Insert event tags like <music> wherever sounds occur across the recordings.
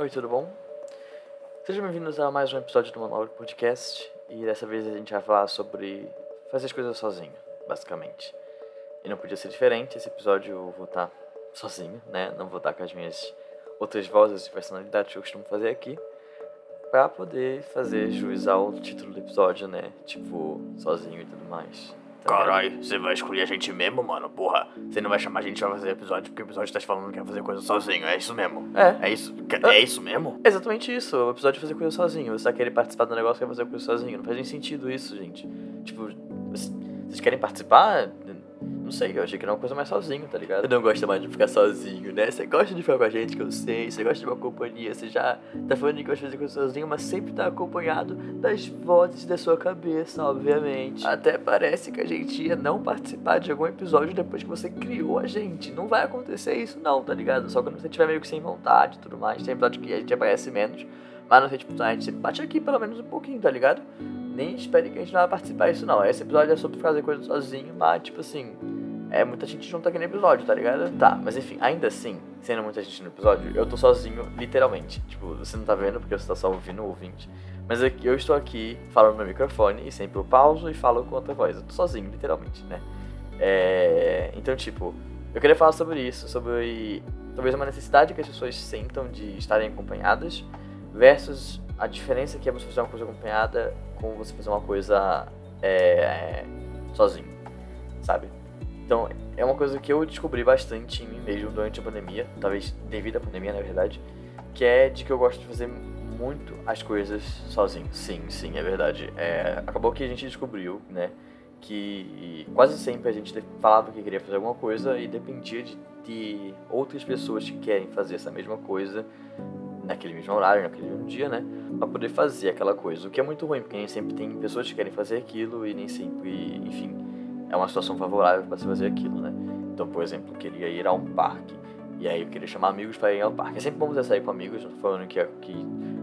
Oi, tudo bom? Sejam bem-vindos a mais um episódio do Monólogo Podcast e dessa vez a gente vai falar sobre fazer as coisas sozinho, basicamente. E não podia ser diferente, esse episódio eu vou estar sozinho, né? Não vou estar com as minhas outras vozes e personalidades que eu costumo fazer aqui, pra poder fazer juiz ao título do episódio, né? Tipo, sozinho e tudo mais. Ligado? Caralho, você vai escolher a gente mesmo, mano? Porra, você não vai chamar a gente pra fazer episódio porque o episódio tá te falando que quer fazer coisa sozinho. É isso mesmo? É. É isso? É isso mesmo? É exatamente isso, o episódio é fazer coisa sozinho. Você tá querendo participar do negócio, quer fazer coisa sozinho. Não faz nem sentido isso, gente. Tipo, vocês querem participar? Não sei, eu achei que era uma coisa mais sozinho, tá ligado? Eu não gosto mais de ficar sozinho, né? Você gosta de ficar com a gente, que eu sei. Você gosta de uma companhia. Você já tá falando que gosta de fazer coisa sozinho, mas sempre tá acompanhado das vozes da sua cabeça, obviamente. Até parece que a gente ia não participar de algum episódio depois que você criou a gente. Não vai acontecer isso, não, tá ligado? Só quando você tiver meio que sem vontade e tudo mais. Tem episódio que a gente aparece menos. Mas não sei, tipo, a gente bate aqui pelo menos um pouquinho, tá ligado? Nem espere que a gente vai participar disso, não. Esse episódio é sobre fazer coisa sozinho, mas, tipo assim, é muita gente junto aqui no episódio, tá ligado? Tá, mas enfim, ainda assim, sendo muita gente no episódio, eu tô sozinho, literalmente. Tipo, você não tá vendo porque você tá só ouvindo o ouvinte. Mas eu estou aqui falando no microfone e sempre eu pauso e falo com outra voz. Eu tô sozinho, literalmente, né? É... Então, tipo, eu queria falar sobre isso, sobre talvez uma necessidade que as pessoas sentam de estarem acompanhadas versus a diferença que é você fazer uma coisa acompanhada com você fazer uma coisa é, sozinho, sabe? Então, é uma coisa que eu descobri bastante em mim mesmo durante a pandemia, talvez devido à pandemia, na verdade, que é de que eu gosto de fazer muito as coisas sozinho. Sim, sim, é verdade. É, acabou que a gente descobriu, né, que quase sempre a gente falava que queria fazer alguma coisa e dependia de, de outras pessoas que querem fazer essa mesma coisa naquele mesmo horário, naquele mesmo dia, né? Pra poder fazer aquela coisa. O que é muito ruim, porque nem sempre tem pessoas que querem fazer aquilo e nem sempre, enfim, é uma situação favorável para se fazer aquilo, né? Então, por exemplo, eu queria ir a um parque. E aí eu queria chamar amigos para ir ao parque. É sempre bom você sair com amigos, não falando que, que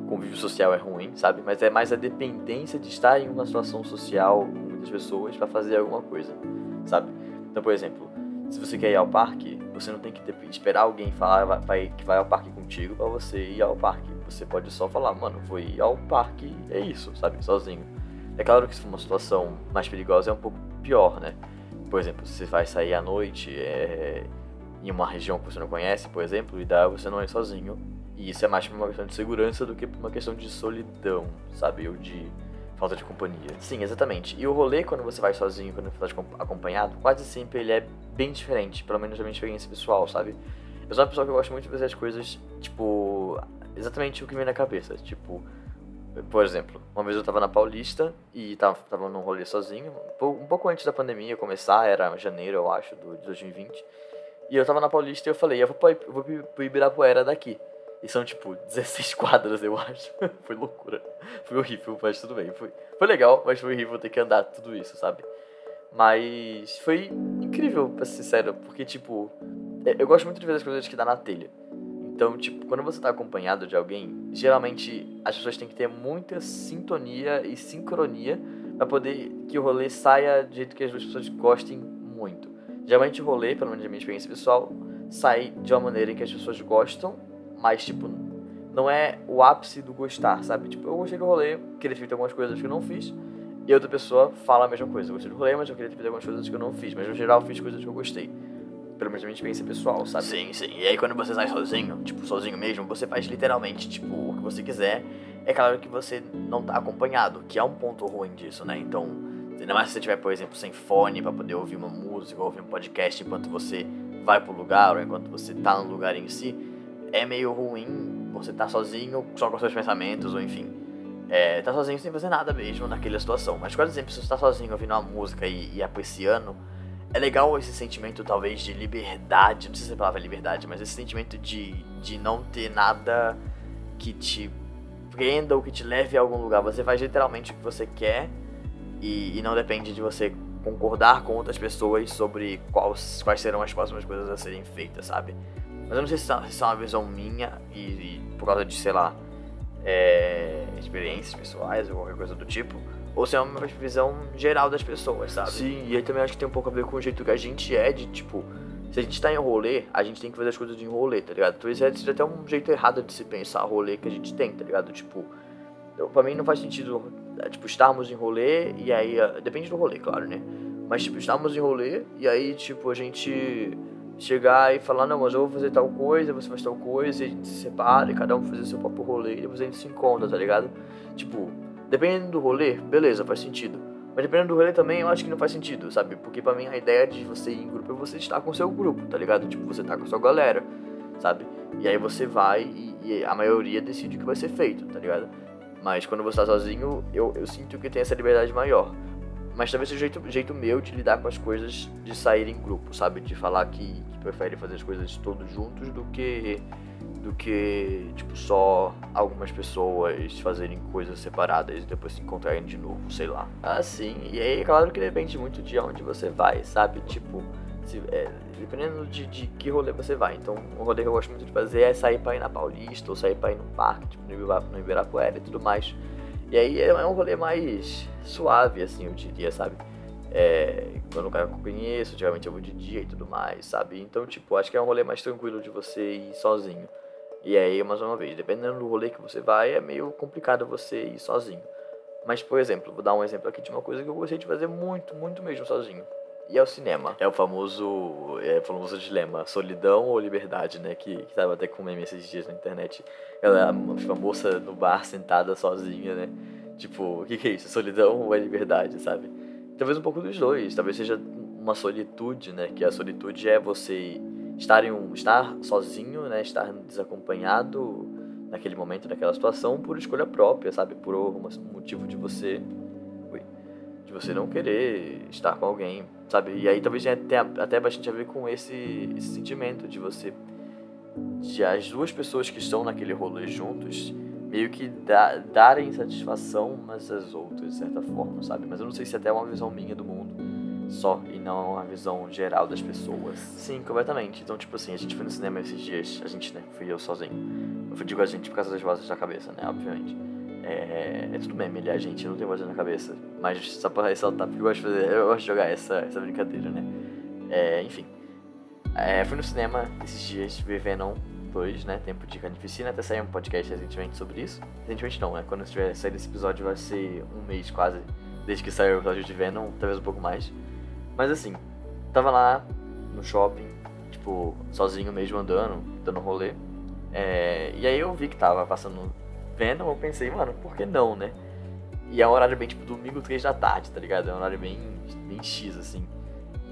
convívio social é ruim, sabe? Mas é mais a dependência de estar em uma situação social com muitas pessoas para fazer alguma coisa, sabe? Então, por exemplo, se você quer ir ao parque, você não tem que ter- esperar alguém falar vai- vai- que vai ao parque contigo para você ir ao parque. Você pode só falar, mano, vou ir ao parque, é isso, sabe? Sozinho. É claro que se for uma situação mais perigosa é um pouco pior, né? Por exemplo, se você vai sair à noite é, em uma região que você não conhece, por exemplo, o ideal é você não ir sozinho. E isso é mais por uma questão de segurança do que por uma questão de solidão, sabe? Ou de falta de companhia. Sim, exatamente. E o rolê quando você vai sozinho, quando você acom- acompanhado, quase sempre ele é bem diferente, pelo menos da minha experiência pessoal, sabe? Eu sou uma pessoa que gosta muito de fazer as coisas, tipo, exatamente o que vem na cabeça. Tipo, por exemplo, uma vez eu tava na Paulista e tava, tava num rolê sozinho, um pou- pouco antes da pandemia começar, era janeiro, eu acho, do, de 2020. E eu tava na Paulista e eu falei, eu vou, eu vou pro Ibirapuera daqui. E são, tipo, <laughs> 16 quadras, eu acho. <laughs> foi loucura. Foi horrível, mas tudo bem. Foi, foi legal, mas foi horrível ter que andar tudo isso, sabe? Mas foi incrível, pra ser sincero, porque, tipo, é- eu gosto muito de ver as coisas que dá na telha. Então, tipo, quando você tá acompanhado de alguém, geralmente as pessoas têm que ter muita sintonia e sincronia pra poder que o rolê saia do jeito que as duas pessoas gostem muito. Geralmente o rolê, pelo menos na minha experiência pessoal, sai de uma maneira em que as pessoas gostam, mas, tipo, não é o ápice do gostar, sabe? Tipo, eu gostei do rolê, queria ter feito algumas coisas que eu não fiz, e outra pessoa fala a mesma coisa. Eu gostei do rolê, mas eu queria ter feito algumas coisas que eu não fiz, mas no geral fiz coisas que eu gostei. Pelo menos na minha experiência pessoal, sabe? Sim, sim. E aí quando você sai sozinho, tipo, sozinho mesmo, você faz literalmente, tipo, o que você quiser. É claro que você não tá acompanhado, que é um ponto ruim disso, né? Então, ainda mais se você tiver, por exemplo, sem fone pra poder ouvir uma música ou ouvir um podcast enquanto você vai pro lugar ou enquanto você tá no lugar em si, é meio ruim você tá sozinho só com seus pensamentos ou enfim. É, tá sozinho sem fazer nada mesmo naquela situação. Mas quase sempre, se você tá sozinho ouvindo uma música e, e apreciando, é legal esse sentimento, talvez, de liberdade. Não sei se é a palavra liberdade, mas esse sentimento de, de não ter nada que te prenda ou que te leve a algum lugar. Você faz literalmente o que você quer e, e não depende de você concordar com outras pessoas sobre quais, quais serão as próximas coisas a serem feitas, sabe? Mas eu não sei se se é uma visão minha e, e por causa de, sei lá, é, experiências pessoais ou qualquer coisa do tipo, ou se é uma visão geral das pessoas, sabe? Sim, e aí também acho que tem um pouco a ver com o jeito que a gente é de, tipo, se a gente tá em rolê, a gente tem que fazer as coisas de rolê, tá ligado? Talvez seja até um jeito errado de se pensar rolê que a gente tem, tá ligado? Tipo, eu, pra mim não faz sentido, é, tipo, estarmos em rolê e aí. Uh, depende do rolê, claro, né? Mas, tipo, estarmos em rolê e aí, tipo, a gente chegar e falar, não, mas eu vou fazer tal coisa, você faz tal coisa, e a gente se separa e cada um fazer seu próprio rolê e depois a gente se encontra, tá ligado? Tipo, dependendo do rolê, beleza, faz sentido. Mas dependendo do rolê também, eu acho que não faz sentido, sabe? Porque pra mim a ideia de você ir em grupo é você estar com o seu grupo, tá ligado? Tipo, você tá com a sua galera, sabe? E aí você vai e, e a maioria decide o que vai ser feito, tá ligado? Mas quando você tá sozinho, eu, eu sinto que tem essa liberdade maior. Mas talvez seja o jeito, jeito meu de lidar com as coisas de sair em grupo, sabe? De falar que, que prefere fazer as coisas todos juntos do que do que, tipo, só algumas pessoas fazerem coisas separadas e depois se encontrarem de novo, sei lá. Assim, e aí, claro que depende muito de onde você vai, sabe? Tipo, se, é, dependendo de, de que rolê você vai. Então, um rolê que eu gosto muito de fazer é sair pra ir na Paulista ou sair pra ir no parque, tipo, no Ibirapuera e tudo mais. E aí é um rolê mais suave, assim, eu diria, sabe? É, quando o cara que eu conheço, geralmente eu vou de dia e tudo mais, sabe? Então, tipo, acho que é um rolê mais tranquilo de você ir sozinho. E aí, mais uma vez, dependendo do rolê que você vai, é meio complicado você ir sozinho. Mas, por exemplo, vou dar um exemplo aqui de uma coisa que eu gostei de fazer muito, muito mesmo sozinho. E é o cinema. É o famoso, é o famoso dilema, solidão ou liberdade, né? Que, que tava até com meme esses dias na internet. Ela, a moça no bar sentada sozinha, né? Tipo, o que, que é isso? Solidão ou é liberdade, sabe? Talvez um pouco dos dois. Talvez seja uma solitude, né? Que a solitude é você estar, em um, estar sozinho, né? Estar desacompanhado naquele momento, naquela situação, por escolha própria, sabe? Por um motivo de você de você não querer estar com alguém, sabe? E aí talvez tenha até bastante a ver com esse, esse sentimento de você de as duas pessoas que estão naquele rolê juntos meio que da, darem satisfação umas às outras, de certa forma, sabe? Mas eu não sei se até é uma visão minha do mundo só e não uma visão geral das pessoas. Sim, completamente. Então, tipo assim, a gente foi no cinema esses dias, a gente, né? Fui eu sozinho. Eu digo a gente por causa das vozes da cabeça, né? Obviamente. É, é tudo meme, ele gente, eu não tenho voz na cabeça. Mas só pra ressaltar, porque eu gosto de, fazer, eu gosto de jogar essa, essa brincadeira, né? É, enfim. É, fui no cinema esses dias ver Venom 2, né? Tempo de Carnificina. Até saiu um podcast recentemente sobre isso. Recentemente não, né? Quando estiver sair esse episódio vai ser um mês quase desde que saiu o episódio de Venom, talvez um pouco mais. Mas assim, tava lá no shopping, tipo, sozinho mesmo andando, dando rolê. É, e aí eu vi que tava passando Venom, eu pensei, mano, por que não, né? E é um horário bem, tipo, domingo, três da tarde, tá ligado? É um horário bem, bem X, assim.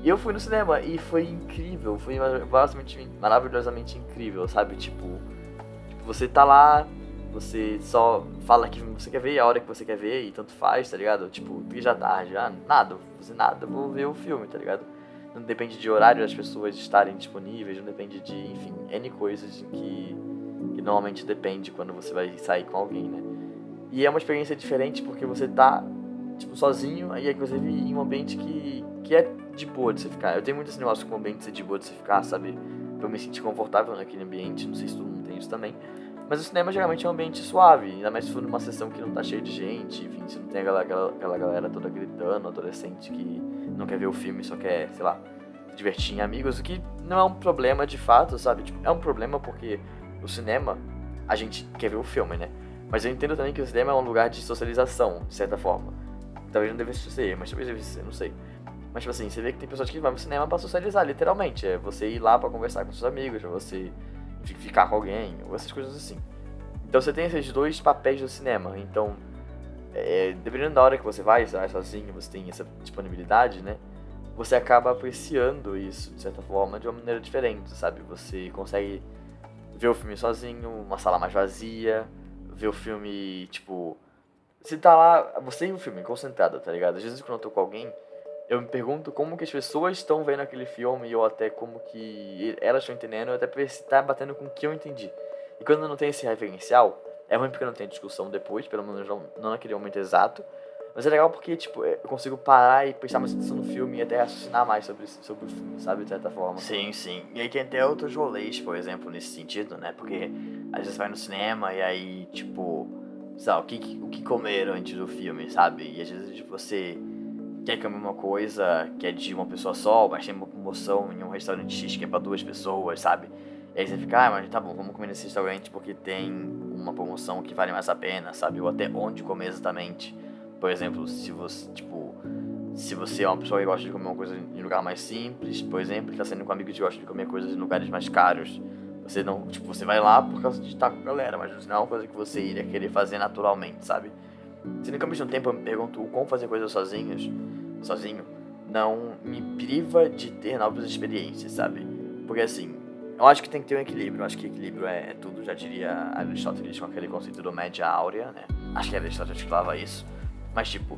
E eu fui no cinema e foi incrível, foi maravilhosamente, maravilhosamente incrível, sabe? Tipo, você tá lá, você só fala que você quer ver a hora que você quer ver e tanto faz, tá ligado? Tipo, três da tarde, ah, nada, vou fazer nada, vou ver o filme, tá ligado? Não depende de horário das pessoas estarem disponíveis, não depende de, enfim, N coisas que normalmente depende quando você vai sair com alguém, né? E é uma experiência diferente porque você tá, tipo, sozinho e inclusive em um ambiente que, que é de boa de você ficar. Eu tenho muito esse negócio com o ambiente ser de boa de você ficar, sabe? Pra eu me sentir confortável naquele ambiente. Não sei se todo mundo tem isso também. Mas o cinema geralmente é um ambiente suave, ainda mais se for numa sessão que não tá cheia de gente, enfim, se não tem aquela, aquela, aquela galera toda gritando, adolescente que não quer ver o filme, só quer, sei lá, divertir em amigos, o que não é um problema de fato, sabe? Tipo, é um problema porque o cinema, a gente quer ver o filme, né? Mas eu entendo também que o cinema é um lugar de socialização, de certa forma. Talvez não devesse ser, mas talvez devesse ser, não sei. Mas, tipo assim, você vê que tem pessoas que vão no cinema pra socializar, literalmente. É você ir lá pra conversar com seus amigos, é você ficar com alguém, ou essas coisas assim. Então você tem esses dois papéis do cinema. Então, é, dependendo da hora que você vai, você vai sozinho, você tem essa disponibilidade, né? Você acaba apreciando isso, de certa forma, de uma maneira diferente, sabe? Você consegue ver o filme sozinho, uma sala mais vazia, ver o filme, tipo. Você tá lá, você em um filme, concentrado, tá ligado? Às vezes quando eu tô com alguém, eu me pergunto como que as pessoas estão vendo aquele filme ou até como que elas estão entendendo, até pra ver se tá batendo com o que eu entendi. E quando não tem esse referencial, é ruim porque não tem discussão depois, pelo menos não, não naquele momento exato. Mas é legal porque, tipo, eu consigo parar e prestar mais atenção no filme e até raciocinar mais sobre, sobre o filme, sabe? De certa forma. Sim, sim. E aí tem até outros rolês, por exemplo, nesse sentido, né? Porque às vezes vai no cinema e aí, tipo, sabe, o que, o que comer antes do filme, sabe? E às vezes você quer comer uma coisa que é de uma pessoa só, mas tem uma promoção em um restaurante X que é pra duas pessoas, sabe? E aí você fica, ah, mas tá bom, vamos comer nesse restaurante porque tem uma promoção que vale mais a pena, sabe? Ou até onde comer exatamente. Por exemplo, se você, tipo, se você é uma pessoa que gosta de comer uma coisa em lugar mais simples, por exemplo, e tá saindo com amigos que gostam de comer coisas em lugares mais caros, você não, tipo, você vai lá por causa de estar com a galera, mas não é uma coisa que você iria querer fazer naturalmente, sabe? Se no caminho de um tempo eu me pergunto como fazer coisas sozinhos, sozinho, não me priva de ter novas experiências, sabe? Porque assim, eu acho que tem que ter um equilíbrio, eu acho que equilíbrio é, é tudo, já diria Aristóteles com aquele conceito do média áurea, né? Acho que Aristóteles falava isso. Mas tipo,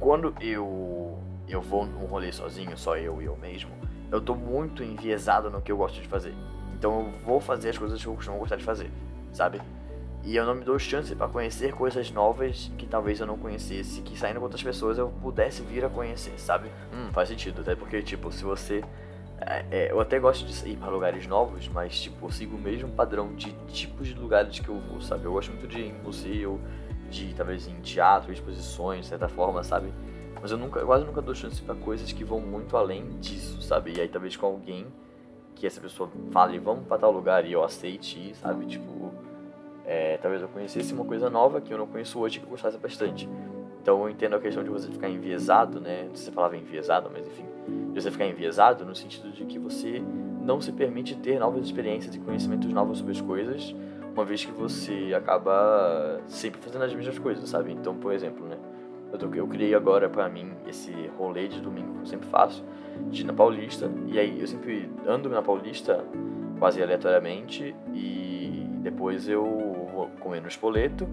quando eu eu vou num rolê sozinho, só eu e eu mesmo, eu tô muito enviesado no que eu gosto de fazer. Então eu vou fazer as coisas que eu costumo gostar de fazer, sabe? E eu não me dou chance para conhecer coisas novas que talvez eu não conhecesse, que saindo com outras pessoas eu pudesse vir a conhecer, sabe? Hum, faz sentido, até porque, tipo, se você. É, é, eu até gosto de ir para lugares novos, mas, tipo, eu sigo o mesmo padrão de tipos de lugares que eu vou, sabe? Eu gosto muito de ir em museu, de talvez em teatro, exposições, de certa forma, sabe? Mas eu nunca, eu quase nunca dou chance para coisas que vão muito além disso, sabe? E aí talvez com alguém que essa pessoa fale, vamos para tal lugar e eu aceite sabe? Tipo, é, talvez eu conhecesse uma coisa nova que eu não conheço hoje que eu gostasse bastante. Então eu entendo a questão de você ficar enviesado, né? Não sei se você falava enviesado, mas enfim, de você ficar enviesado no sentido de que você não se permite ter novas experiências e conhecimentos novos sobre as coisas, uma vez que você acaba sempre fazendo as mesmas coisas, sabe? Então, por exemplo, né? Eu, tô, eu criei agora para mim esse rolê de domingo que eu sempre faço, de ir na Paulista, e aí eu sempre ando na Paulista quase aleatoriamente, e depois eu vou comer no espoleto,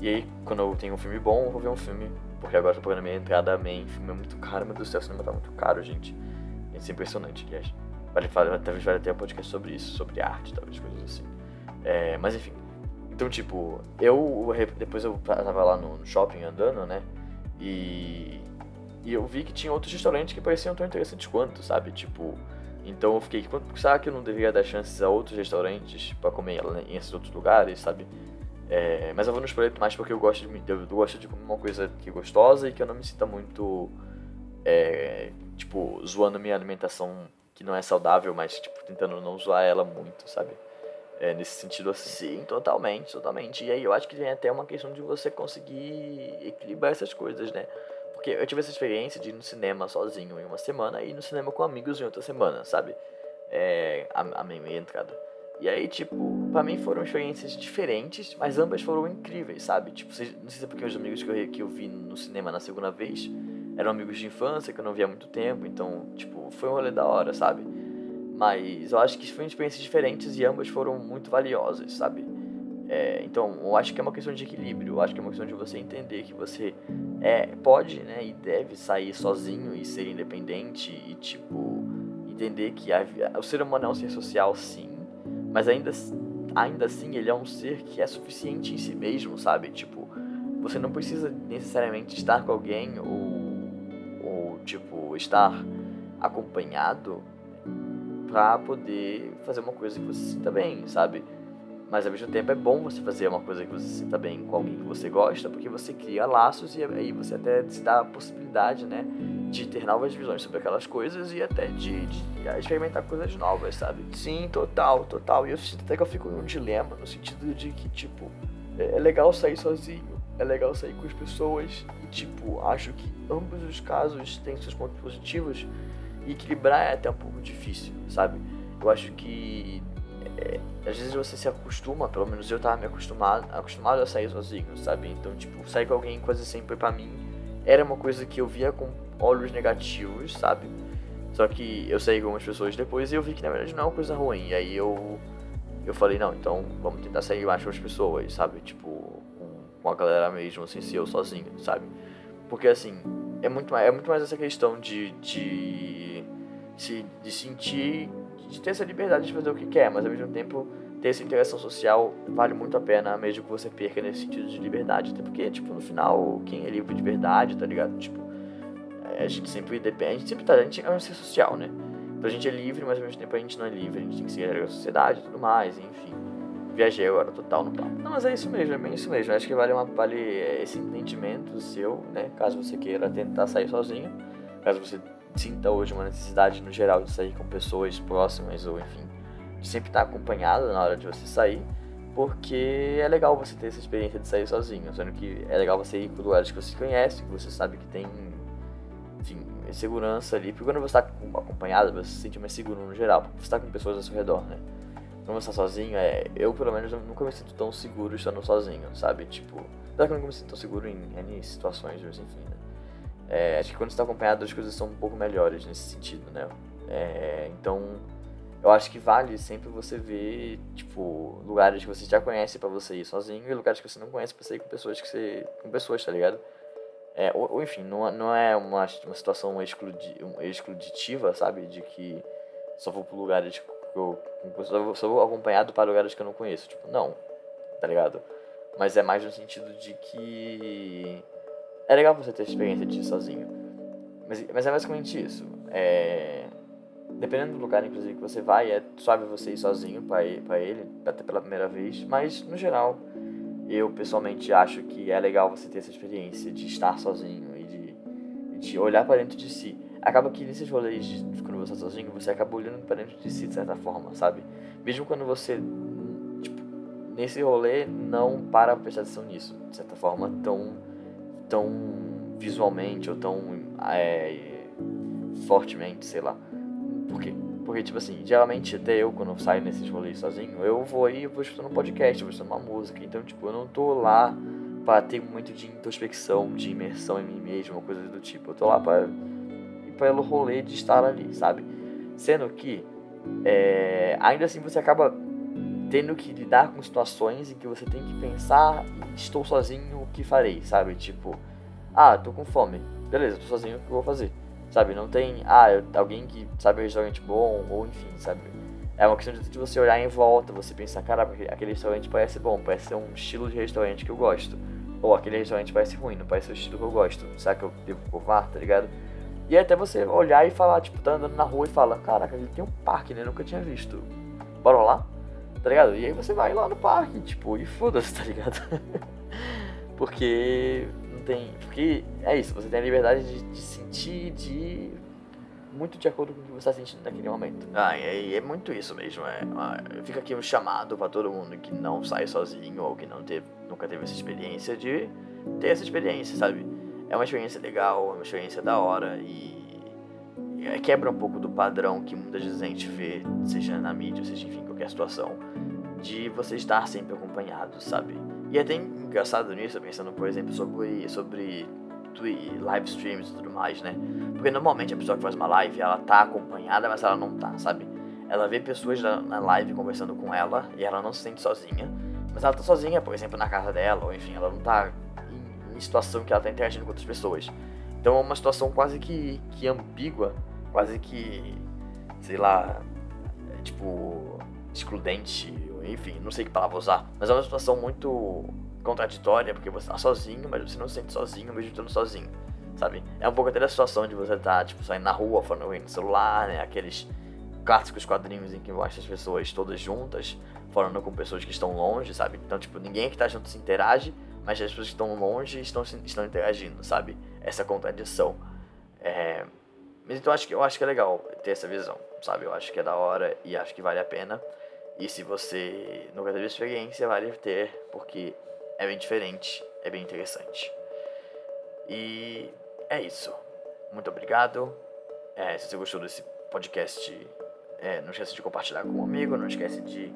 e aí quando eu tenho um filme bom, eu vou ver um filme, porque agora eu tô pagando minha entrada main, filme é muito caro, meu Deus do céu, o cinema tá muito caro, gente. Isso é impressionante, aliás. Vale, talvez vale até um podcast sobre isso, sobre arte, talvez, coisas assim. É, mas enfim. Então, tipo, eu depois eu tava lá no shopping andando, né? E, e eu vi que tinha outros restaurantes que pareciam tão interessantes quanto, sabe? Tipo, então eu fiquei, será que eu não deveria dar chances a outros restaurantes para comer em esses outros lugares, sabe? É, mas eu vou no Espoleto mais porque eu gosto de eu gosto de comer uma coisa que é gostosa e que eu não me sinta muito é, tipo zoando minha alimentação que não é saudável, mas tipo tentando não zoar ela muito, sabe? É, nesse sentido assim, totalmente, totalmente. E aí eu acho que tem até uma questão de você conseguir equilibrar essas coisas, né? Porque eu tive essa experiência de ir no cinema sozinho em uma semana e ir no cinema com amigos em outra semana, sabe? É, a, a minha entrada. E aí, tipo, pra mim foram experiências diferentes, mas ambas foram incríveis, sabe? Tipo, não sei se é porque os amigos que eu, que eu vi no cinema na segunda vez eram amigos de infância que eu não via há muito tempo, então, tipo, foi um rolê da hora, sabe? Mas eu acho que foram experiências diferentes e ambas foram muito valiosas, sabe? É, então, eu acho que é uma questão de equilíbrio. Eu acho que é uma questão de você entender que você é, pode né, e deve sair sozinho e ser independente e, tipo, entender que a, o ser humano é um ser social, sim, mas ainda, ainda assim ele é um ser que é suficiente em si mesmo, sabe? Tipo, você não precisa necessariamente estar com alguém ou, ou tipo, estar acompanhado pra poder fazer uma coisa que você se sinta bem, sabe? Mas ao mesmo tempo é bom você fazer uma coisa que você se sinta bem com alguém que você gosta, porque você cria laços e aí você até se dá a possibilidade, né, de ter novas visões sobre aquelas coisas e até de, de experimentar coisas novas, sabe? Sim, total, total. E eu sinto até que eu fico num dilema, no sentido de que, tipo, é, é legal sair sozinho, é legal sair com as pessoas e, tipo, acho que ambos os casos têm seus pontos positivos e equilibrar é até um pouco difícil, sabe? Eu acho que é, às vezes você se acostuma, pelo menos eu tava me acostumado, acostumado a sair sozinho, sabe? Então, tipo, sair com alguém quase sempre para mim era uma coisa que eu via com olhos negativos, sabe? Só que eu saí com algumas pessoas depois e eu vi que na verdade não é uma coisa ruim. E aí eu eu falei, não, então vamos tentar sair mais com as pessoas, sabe? Tipo, com, a galera mesmo, assim, se eu sozinho, sabe? Porque assim, é muito mais, é muito mais essa questão de, de, de, de sentir, de ter essa liberdade de fazer o que quer, mas ao mesmo tempo ter essa interação social vale muito a pena, mesmo que você perca nesse sentido de liberdade. Até porque, tipo, no final, quem é livre de verdade, tá ligado? Tipo, a gente sempre depende, sempre tá, a gente é um ser social, né? Então a gente é livre, mas ao mesmo tempo a gente não é livre, a gente tem que seguir a da sociedade e tudo mais, enfim. Viajei agora total no papo. Não, mas é isso mesmo, é bem isso mesmo. Acho que vale, uma, vale esse entendimento seu, né? Caso você queira tentar sair sozinho. Caso você sinta hoje uma necessidade no geral de sair com pessoas próximas ou enfim, de sempre estar acompanhado na hora de você sair. Porque é legal você ter essa experiência de sair sozinho, sendo que é legal você ir para lugares que você conhece, que você sabe que tem, enfim, segurança ali. Porque quando você está acompanhado, você se sente mais seguro no geral, porque você está com pessoas ao seu redor, né? Quando você sozinho, é, eu pelo menos nunca me sinto tão seguro estando sozinho, sabe? Tipo, apesar que eu nunca me sinto tão seguro em N situações, mas enfim, né? É, acho que quando você está acompanhado as coisas são um pouco melhores nesse sentido, né? É, então eu acho que vale sempre você ver, tipo, lugares que você já conhece para você ir sozinho e lugares que você não conhece pra você ir com pessoas que você. com pessoas, tá ligado? É, ou, ou, enfim, não, não é uma, uma situação excludi, excluditiva, sabe? De que só vou pra lugares que eu. Só vou, só vou acompanhado para lugares que eu não conheço. Tipo, não, tá ligado? Mas é mais no sentido de que. É legal você ter a experiência de ir sozinho. Mas, mas é basicamente isso. É dependendo do lugar, inclusive, que você vai, é suave você ir sozinho para ele, até pela primeira vez, mas no geral, eu pessoalmente acho que é legal você ter essa experiência de estar sozinho e de, de olhar para dentro de si. Acaba que nesses rolês, quando você está sozinho, você acaba olhando para dentro de si de certa forma, sabe? Mesmo quando você, tipo, nesse rolê, não para prestar atenção nisso, de certa forma, tão, tão visualmente ou tão é, fortemente, sei lá. Por quê? Porque, tipo assim, geralmente até eu, quando eu saio nesses rolês sozinho, eu vou e vou escutando um podcast, vou escutando uma música. Então, tipo, eu não tô lá para ter muito de introspecção, de imersão em mim mesmo, ou coisa do tipo. Eu tô lá para pelo rolê de estar ali, sabe? Sendo que, é, ainda assim, você acaba tendo que lidar com situações em que você tem que pensar, estou sozinho, o que farei, sabe? Tipo, ah, tô com fome. Beleza, tô sozinho, o que eu vou fazer? sabe? Não tem, ah, alguém que sabe um restaurante bom, ou enfim, sabe? É uma questão de você olhar em volta, você pensar, cara, aquele restaurante parece bom, parece ser um estilo de restaurante que eu gosto. Ou aquele restaurante parece ruim, não parece o estilo que eu gosto. Será que eu devo provar, tá ligado? E até você olhar e falar, tipo, tá andando na rua e fala, caraca, ele tem um parque, né? Nunca tinha visto. Bora lá? Tá ligado? E aí você vai lá no parque, tipo, e foda-se, <laughs> tá ligado? Porque tem. Porque é isso, você tem a liberdade de, de sentir de. Muito de acordo com o que você está sentindo naquele momento. Ah, e é, é, muito isso mesmo. É, fica aqui um chamado para todo mundo que não sai sozinho ou que não teve, nunca teve essa experiência de ter essa experiência, sabe? É uma experiência legal, é uma experiência da hora e, e quebra um pouco do padrão que muita gente vê, seja na mídia, seja enfim, qualquer situação, de você estar sempre acompanhado, sabe? E é até engraçado nisso, pensando, por exemplo, sobre, sobre live streams e tudo mais, né? Porque normalmente a pessoa que faz uma live, ela tá acompanhada, mas ela não tá, sabe? Ela vê pessoas na, live conversando com ela e ela não se sente sozinha. Mas ela tá sozinha, por exemplo, na casa dela, ou enfim, ela não tá situação que ela tá interagindo com outras pessoas. Então é uma situação quase que, que ambígua, quase que, sei lá, tipo, excludente, enfim, não sei que palavra usar, mas é uma situação muito contraditória, porque você tá sozinho, mas você não se sente sozinho mesmo estando sozinho, sabe? É um pouco até da situação de você estar, tá, tipo, saindo na rua, falando no celular, né? Aqueles clássicos quadrinhos em que mostra as pessoas todas juntas, falando com pessoas que estão longe, sabe? Então, tipo, ninguém que tá junto se interage, mas as pessoas que estão longe estão, estão interagindo, sabe? Essa contradição. É... Mas então acho que, eu acho que é legal ter essa visão, sabe? Eu acho que é da hora e acho que vale a pena. E se você nunca teve experiência, vale ter, porque é bem diferente, é bem interessante. E é isso. Muito obrigado. É, se você gostou desse podcast, é, não esquece de compartilhar com um amigo, não esquece de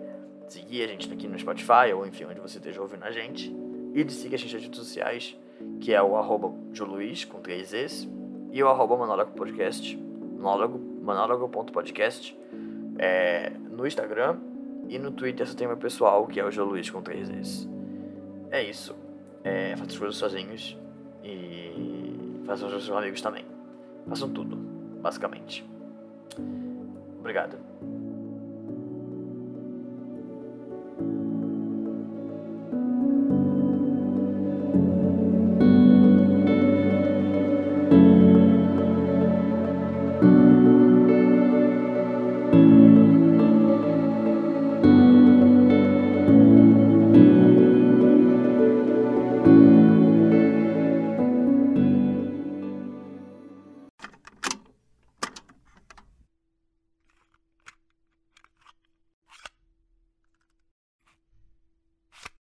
seguir a gente aqui no Spotify, ou enfim, onde você esteja ouvindo a gente. E de seguir a gente nas redes sociais, que é o arroba Joluiz, com três Es, e o arroba Monólogo Podcast, monólogo.podcast, é, no Instagram e no Twitter só tem meu pessoal, que é o João Luiz com três vezes. É isso. É, façam as coisas sozinhos e façam os seus amigos também. Façam tudo, basicamente. Obrigado.